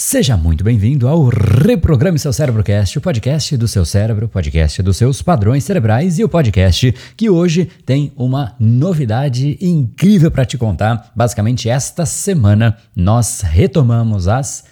Seja muito bem-vindo ao Reprograme Seu Cérebrocast, o podcast do seu cérebro, o podcast dos seus padrões cerebrais e o podcast que hoje tem uma novidade incrível para te contar. Basicamente, esta semana nós retomamos as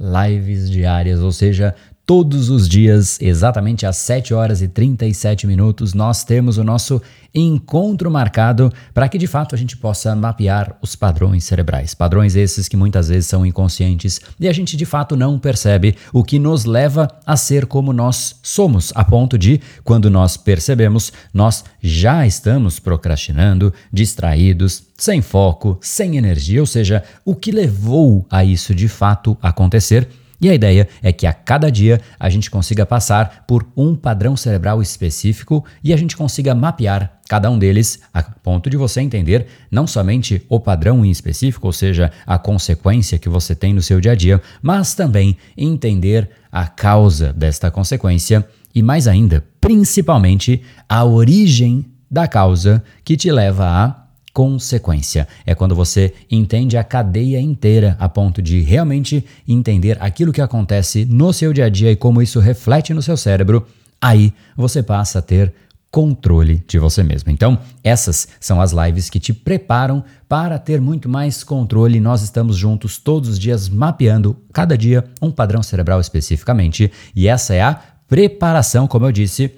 lives diárias, ou seja, Todos os dias, exatamente às 7 horas e 37 minutos, nós temos o nosso encontro marcado para que de fato a gente possa mapear os padrões cerebrais. Padrões esses que muitas vezes são inconscientes e a gente de fato não percebe, o que nos leva a ser como nós somos, a ponto de, quando nós percebemos, nós já estamos procrastinando, distraídos, sem foco, sem energia, ou seja, o que levou a isso de fato acontecer e a ideia é que a cada dia a gente consiga passar por um padrão cerebral específico e a gente consiga mapear cada um deles a ponto de você entender não somente o padrão em específico, ou seja, a consequência que você tem no seu dia a dia, mas também entender a causa desta consequência e mais ainda, principalmente a origem da causa que te leva a consequência. É quando você entende a cadeia inteira a ponto de realmente entender aquilo que acontece no seu dia a dia e como isso reflete no seu cérebro. Aí você passa a ter controle de você mesmo. Então, essas são as lives que te preparam para ter muito mais controle. Nós estamos juntos todos os dias mapeando cada dia um padrão cerebral especificamente, e essa é a preparação, como eu disse,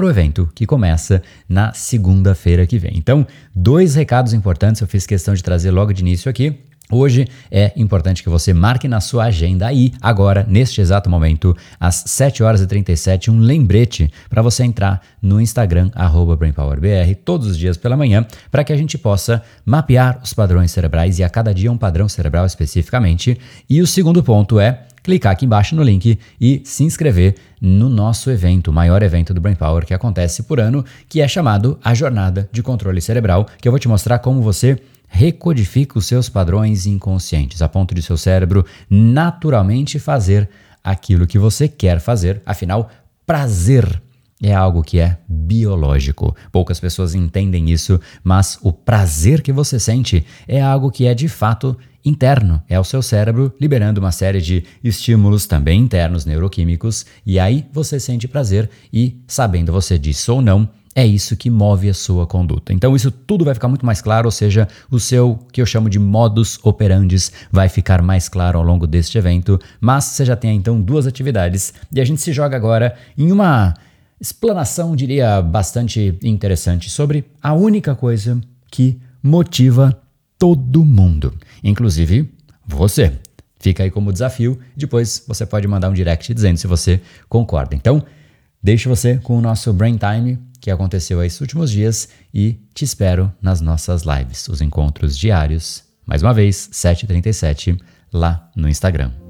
para o evento que começa na segunda-feira que vem. Então, dois recados importantes eu fiz questão de trazer logo de início aqui. Hoje é importante que você marque na sua agenda aí, agora, neste exato momento, às 7 horas e 37, um lembrete para você entrar no Instagram, BrainPowerBR, todos os dias pela manhã, para que a gente possa mapear os padrões cerebrais e a cada dia um padrão cerebral especificamente. E o segundo ponto é clicar aqui embaixo no link e se inscrever no nosso evento, o maior evento do Brain Power que acontece por ano, que é chamado a Jornada de Controle Cerebral, que eu vou te mostrar como você recodifica os seus padrões inconscientes, a ponto de seu cérebro naturalmente fazer aquilo que você quer fazer. Afinal, prazer é algo que é biológico. Poucas pessoas entendem isso, mas o prazer que você sente é algo que é de fato interno, é o seu cérebro liberando uma série de estímulos também internos neuroquímicos, e aí você sente prazer e, sabendo você disso ou não, é isso que move a sua conduta. Então isso tudo vai ficar muito mais claro, ou seja, o seu que eu chamo de modus operandis vai ficar mais claro ao longo deste evento, mas você já tem então duas atividades e a gente se joga agora em uma explanação, diria, bastante interessante sobre a única coisa que motiva todo mundo, inclusive você. Fica aí como desafio, depois você pode mandar um direct dizendo se você concorda. Então, deixo você com o nosso Brain Time que aconteceu esses últimos dias e te espero nas nossas lives, os encontros diários, mais uma vez, 7h37, lá no Instagram.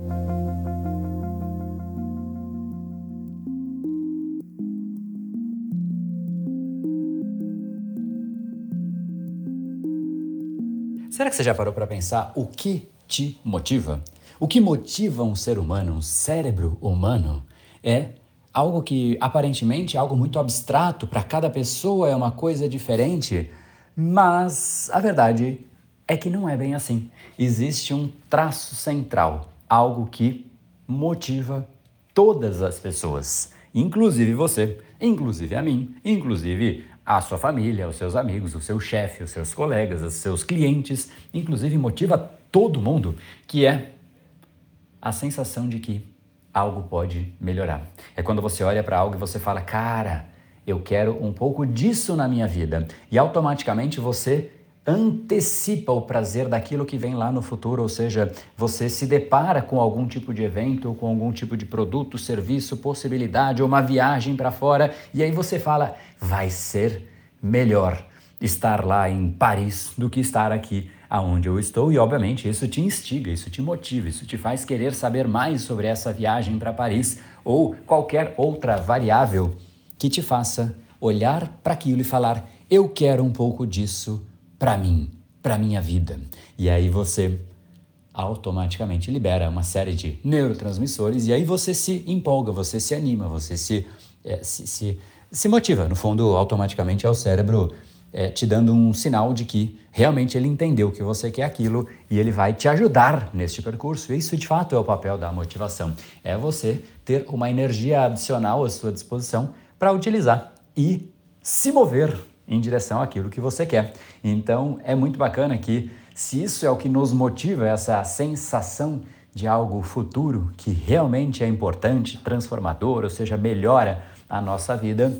Será que você já parou para pensar o que te motiva? O que motiva um ser humano, um cérebro humano, é algo que aparentemente é algo muito abstrato, para cada pessoa é uma coisa diferente, mas a verdade é que não é bem assim. Existe um traço central, algo que motiva todas as pessoas, inclusive você, inclusive a mim, inclusive a sua família, os seus amigos, o seu chefe, os seus colegas, os seus clientes, inclusive motiva todo mundo, que é a sensação de que algo pode melhorar. É quando você olha para algo e você fala, cara, eu quero um pouco disso na minha vida. E automaticamente você antecipa o prazer daquilo que vem lá no futuro, ou seja, você se depara com algum tipo de evento, com algum tipo de produto, serviço, possibilidade ou uma viagem para fora, e aí você fala: vai ser melhor estar lá em Paris do que estar aqui aonde eu estou e obviamente isso te instiga, isso te motiva, isso te faz querer saber mais sobre essa viagem para Paris ou qualquer outra variável que te faça olhar para aquilo e falar: eu quero um pouco disso para mim, para minha vida. E aí você automaticamente libera uma série de neurotransmissores e aí você se empolga, você se anima, você se, é, se, se, se motiva. No fundo, automaticamente é o cérebro é, te dando um sinal de que realmente ele entendeu que você quer aquilo e ele vai te ajudar neste percurso. Isso de fato é o papel da motivação. É você ter uma energia adicional à sua disposição para utilizar e se mover em direção àquilo que você quer. Então é muito bacana que se isso é o que nos motiva, essa sensação de algo futuro que realmente é importante, transformador, ou seja, melhora a nossa vida,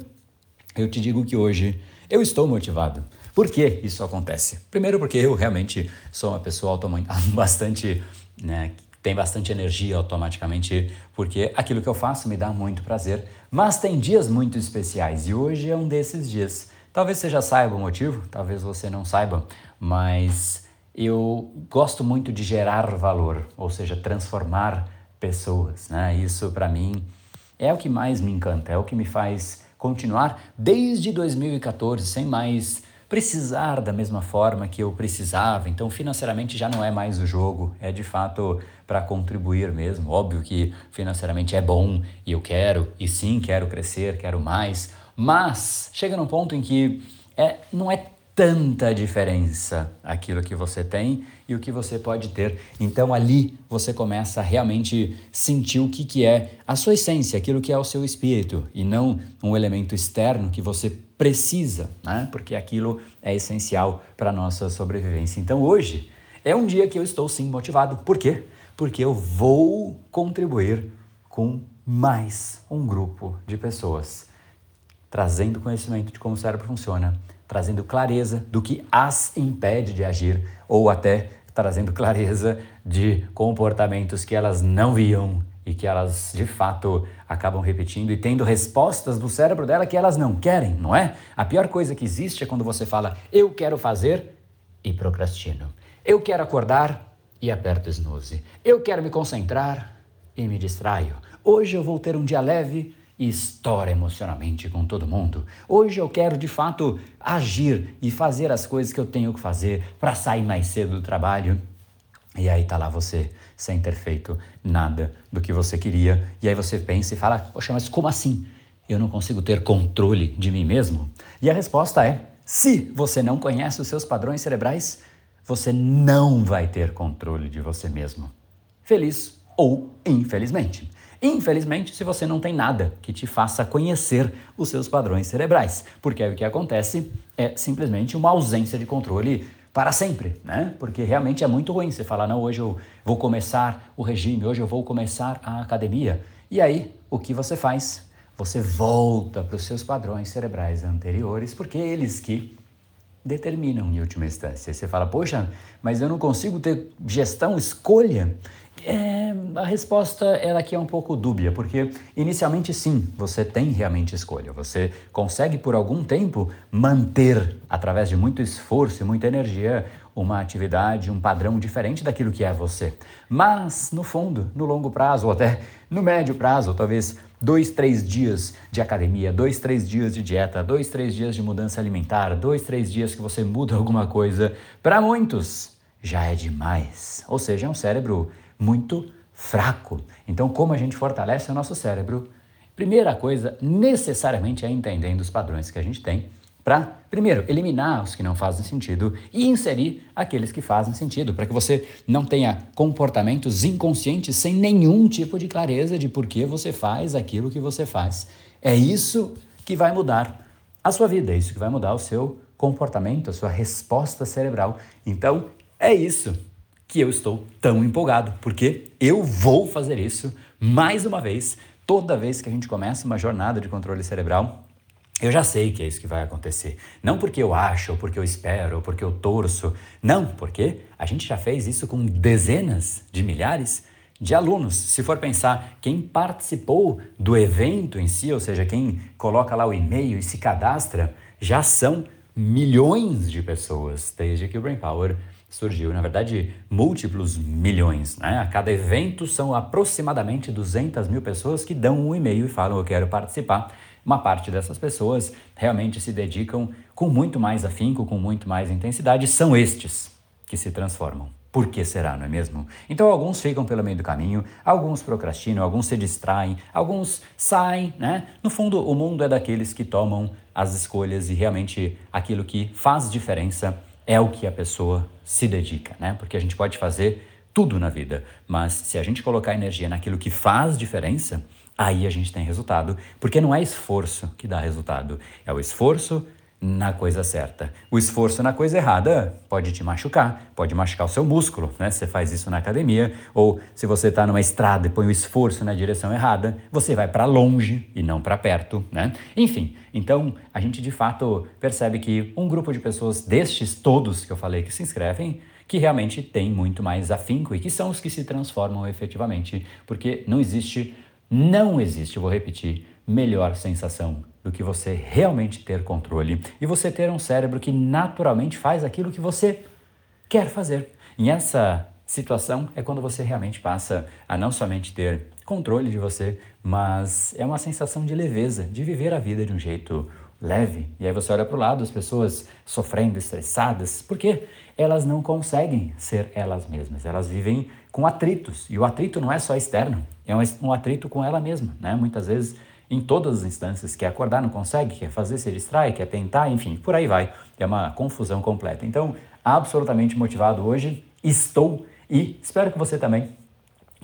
eu te digo que hoje eu estou motivado. Por que isso acontece? Primeiro, porque eu realmente sou uma pessoa bastante, né, tem bastante energia automaticamente, porque aquilo que eu faço me dá muito prazer. Mas tem dias muito especiais e hoje é um desses dias. Talvez você já saiba o motivo, talvez você não saiba, mas eu gosto muito de gerar valor, ou seja, transformar pessoas. Né? Isso para mim é o que mais me encanta, é o que me faz continuar desde 2014 sem mais precisar da mesma forma que eu precisava. Então, financeiramente já não é mais o jogo, é de fato para contribuir mesmo. Óbvio que financeiramente é bom e eu quero, e sim, quero crescer, quero mais, mas chega num ponto em que é, não é tanta diferença aquilo que você tem e o que você pode ter. Então ali você começa a realmente sentir o que, que é a sua essência, aquilo que é o seu espírito e não um elemento externo que você precisa, né? porque aquilo é essencial para a nossa sobrevivência. Então hoje é um dia que eu estou sim motivado. Por quê? Porque eu vou contribuir com mais um grupo de pessoas, trazendo conhecimento de como o cérebro funciona trazendo clareza do que as impede de agir ou até trazendo clareza de comportamentos que elas não viam e que elas de fato acabam repetindo e tendo respostas do cérebro dela que elas não querem, não é? A pior coisa que existe é quando você fala eu quero fazer e procrastino. Eu quero acordar e aperto snooze. Eu quero me concentrar e me distraio. Hoje eu vou ter um dia leve e estoura emocionalmente com todo mundo. Hoje eu quero de fato agir e fazer as coisas que eu tenho que fazer para sair mais cedo do trabalho. E aí tá lá você sem ter feito nada do que você queria. E aí você pensa e fala: "Poxa, mas como assim? Eu não consigo ter controle de mim mesmo?" E a resposta é: se você não conhece os seus padrões cerebrais, você não vai ter controle de você mesmo. Feliz ou infelizmente. Infelizmente, se você não tem nada que te faça conhecer os seus padrões cerebrais, porque o que acontece é simplesmente uma ausência de controle para sempre, né? Porque realmente é muito ruim você falar, não, hoje eu vou começar o regime, hoje eu vou começar a academia. E aí, o que você faz? Você volta para os seus padrões cerebrais anteriores, porque é eles que determinam em última instância. Você fala, poxa, mas eu não consigo ter gestão, escolha. É, a resposta ela aqui é um pouco dúbia, porque inicialmente sim, você tem realmente escolha. Você consegue por algum tempo manter, através de muito esforço e muita energia, uma atividade, um padrão diferente daquilo que é você. Mas, no fundo, no longo prazo, ou até no médio prazo, talvez dois, três dias de academia, dois, três dias de dieta, dois, três dias de mudança alimentar, dois, três dias que você muda alguma coisa, para muitos já é demais. Ou seja, é um cérebro muito fraco. Então, como a gente fortalece o nosso cérebro? Primeira coisa, necessariamente, é entendendo os padrões que a gente tem para, primeiro, eliminar os que não fazem sentido e inserir aqueles que fazem sentido, para que você não tenha comportamentos inconscientes sem nenhum tipo de clareza de por que você faz aquilo que você faz. É isso que vai mudar a sua vida, é isso que vai mudar o seu comportamento, a sua resposta cerebral. Então, é isso que eu estou tão empolgado, porque eu vou fazer isso mais uma vez, toda vez que a gente começa uma jornada de controle cerebral. Eu já sei que é isso que vai acontecer. Não porque eu acho, ou porque eu espero, ou porque eu torço. Não, porque a gente já fez isso com dezenas de milhares de alunos. Se for pensar, quem participou do evento em si, ou seja, quem coloca lá o e-mail e se cadastra, já são milhões de pessoas desde que o Brain Power surgiu, na verdade, múltiplos milhões. Né? A cada evento são aproximadamente 200 mil pessoas que dão um e-mail e falam eu quero participar. Uma parte dessas pessoas realmente se dedicam com muito mais afinco, com muito mais intensidade. São estes que se transformam. Por que será, não é mesmo? Então alguns ficam pelo meio do caminho, alguns procrastinam, alguns se distraem, alguns saem, né? No fundo, o mundo é daqueles que tomam as escolhas e realmente aquilo que faz diferença é o que a pessoa se dedica, né? Porque a gente pode fazer tudo na vida, mas se a gente colocar energia naquilo que faz diferença, aí a gente tem resultado, porque não é esforço que dá resultado, é o esforço na coisa certa. O esforço na coisa errada pode te machucar, pode machucar o seu músculo, né? Você faz isso na academia, ou se você está numa estrada e põe o esforço na direção errada, você vai para longe e não para perto, né? Enfim, então a gente de fato percebe que um grupo de pessoas destes todos que eu falei que se inscrevem, que realmente tem muito mais afinco e que são os que se transformam efetivamente, porque não existe, não existe, vou repetir, melhor sensação do que você realmente ter controle e você ter um cérebro que naturalmente faz aquilo que você quer fazer. E essa situação é quando você realmente passa a não somente ter controle de você, mas é uma sensação de leveza, de viver a vida de um jeito leve. E aí você olha para o lado, as pessoas sofrendo, estressadas, porque elas não conseguem ser elas mesmas. Elas vivem com atritos. E o atrito não é só externo, é um atrito com ela mesma. Né? Muitas vezes em todas as instâncias, quer acordar, não consegue, quer fazer, se distrai, quer tentar, enfim, por aí vai. É uma confusão completa. Então, absolutamente motivado hoje, estou e espero que você também,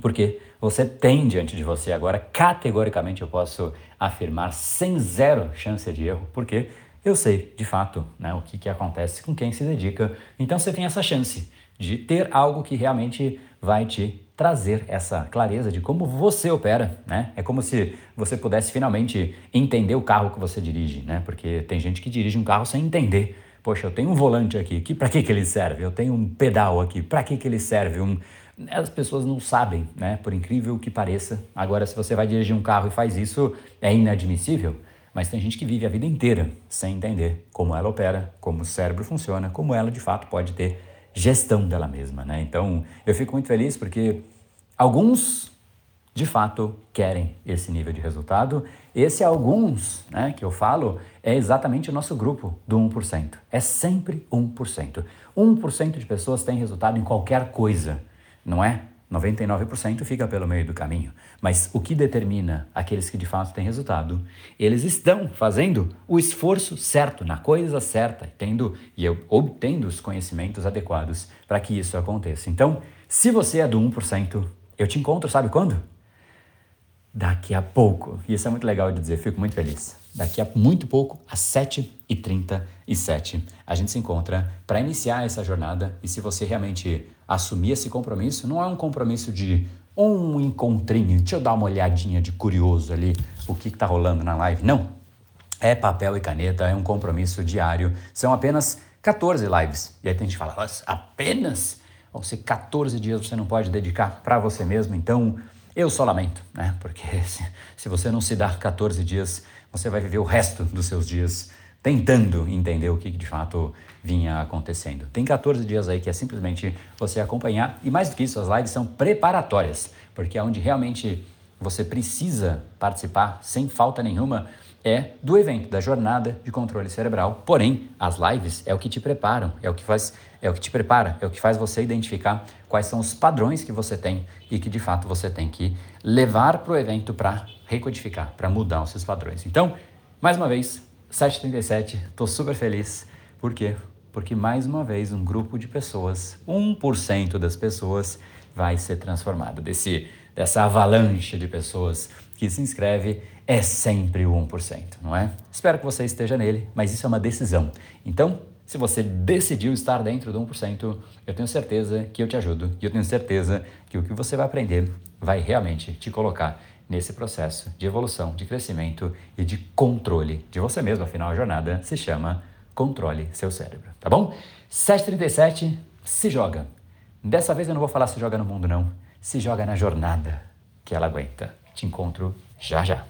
porque você tem diante de você agora, categoricamente eu posso afirmar, sem zero chance de erro, porque eu sei de fato né, o que, que acontece com quem se dedica. Então você tem essa chance de ter algo que realmente vai te trazer essa clareza de como você opera, né? É como se você pudesse finalmente entender o carro que você dirige, né? Porque tem gente que dirige um carro sem entender. Poxa, eu tenho um volante aqui, que para que que ele serve? Eu tenho um pedal aqui, para que que ele serve? Um as pessoas não sabem, né? Por incrível que pareça. Agora, se você vai dirigir um carro e faz isso, é inadmissível. Mas tem gente que vive a vida inteira sem entender como ela opera, como o cérebro funciona, como ela de fato pode ter gestão dela mesma, né? Então, eu fico muito feliz porque alguns, de fato, querem esse nível de resultado. Esse alguns, né, que eu falo, é exatamente o nosso grupo do 1%. É sempre 1%. 1% de pessoas têm resultado em qualquer coisa, não é? 99% fica pelo meio do caminho. Mas o que determina aqueles que de fato têm resultado? Eles estão fazendo o esforço certo, na coisa certa, tendo e obtendo os conhecimentos adequados para que isso aconteça. Então, se você é do 1%, eu te encontro, sabe quando? Daqui a pouco. E isso é muito legal de dizer, fico muito feliz. Daqui a muito pouco, às 7h37, a gente se encontra para iniciar essa jornada. E se você realmente assumir esse compromisso, não é um compromisso de um encontrinho, deixa eu dar uma olhadinha de curioso ali, o que está rolando na live. Não. É papel e caneta, é um compromisso diário. São apenas 14 lives. E aí tem gente que fala, apenas? Vão ser 14 dias você não pode dedicar para você mesmo. Então, eu só lamento, né? Porque se, se você não se dar 14 dias, você vai viver o resto dos seus dias tentando entender o que de fato vinha acontecendo. Tem 14 dias aí que é simplesmente você acompanhar e mais do que isso, as lives são preparatórias, porque é onde realmente você precisa participar sem falta nenhuma é do evento, da jornada de controle cerebral. Porém, as lives é o que te preparam, é o que faz, é o que te prepara, é o que faz você identificar quais são os padrões que você tem e que de fato você tem que levar para o evento para recodificar, para mudar os seus padrões. Então, mais uma vez, 737, estou super feliz. Por quê? Porque mais uma vez um grupo de pessoas, 1% das pessoas, vai ser transformado. Desse, dessa avalanche de pessoas que se inscreve, é sempre o 1%, não é? Espero que você esteja nele, mas isso é uma decisão. Então, se você decidiu estar dentro do 1%, eu tenho certeza que eu te ajudo e eu tenho certeza que o que você vai aprender vai realmente te colocar nesse processo de evolução, de crescimento e de controle de você mesmo. Afinal, a jornada se chama Controle Seu Cérebro, tá bom? 737, se joga. Dessa vez eu não vou falar se joga no mundo, não. Se joga na jornada que ela aguenta. Te encontro já já.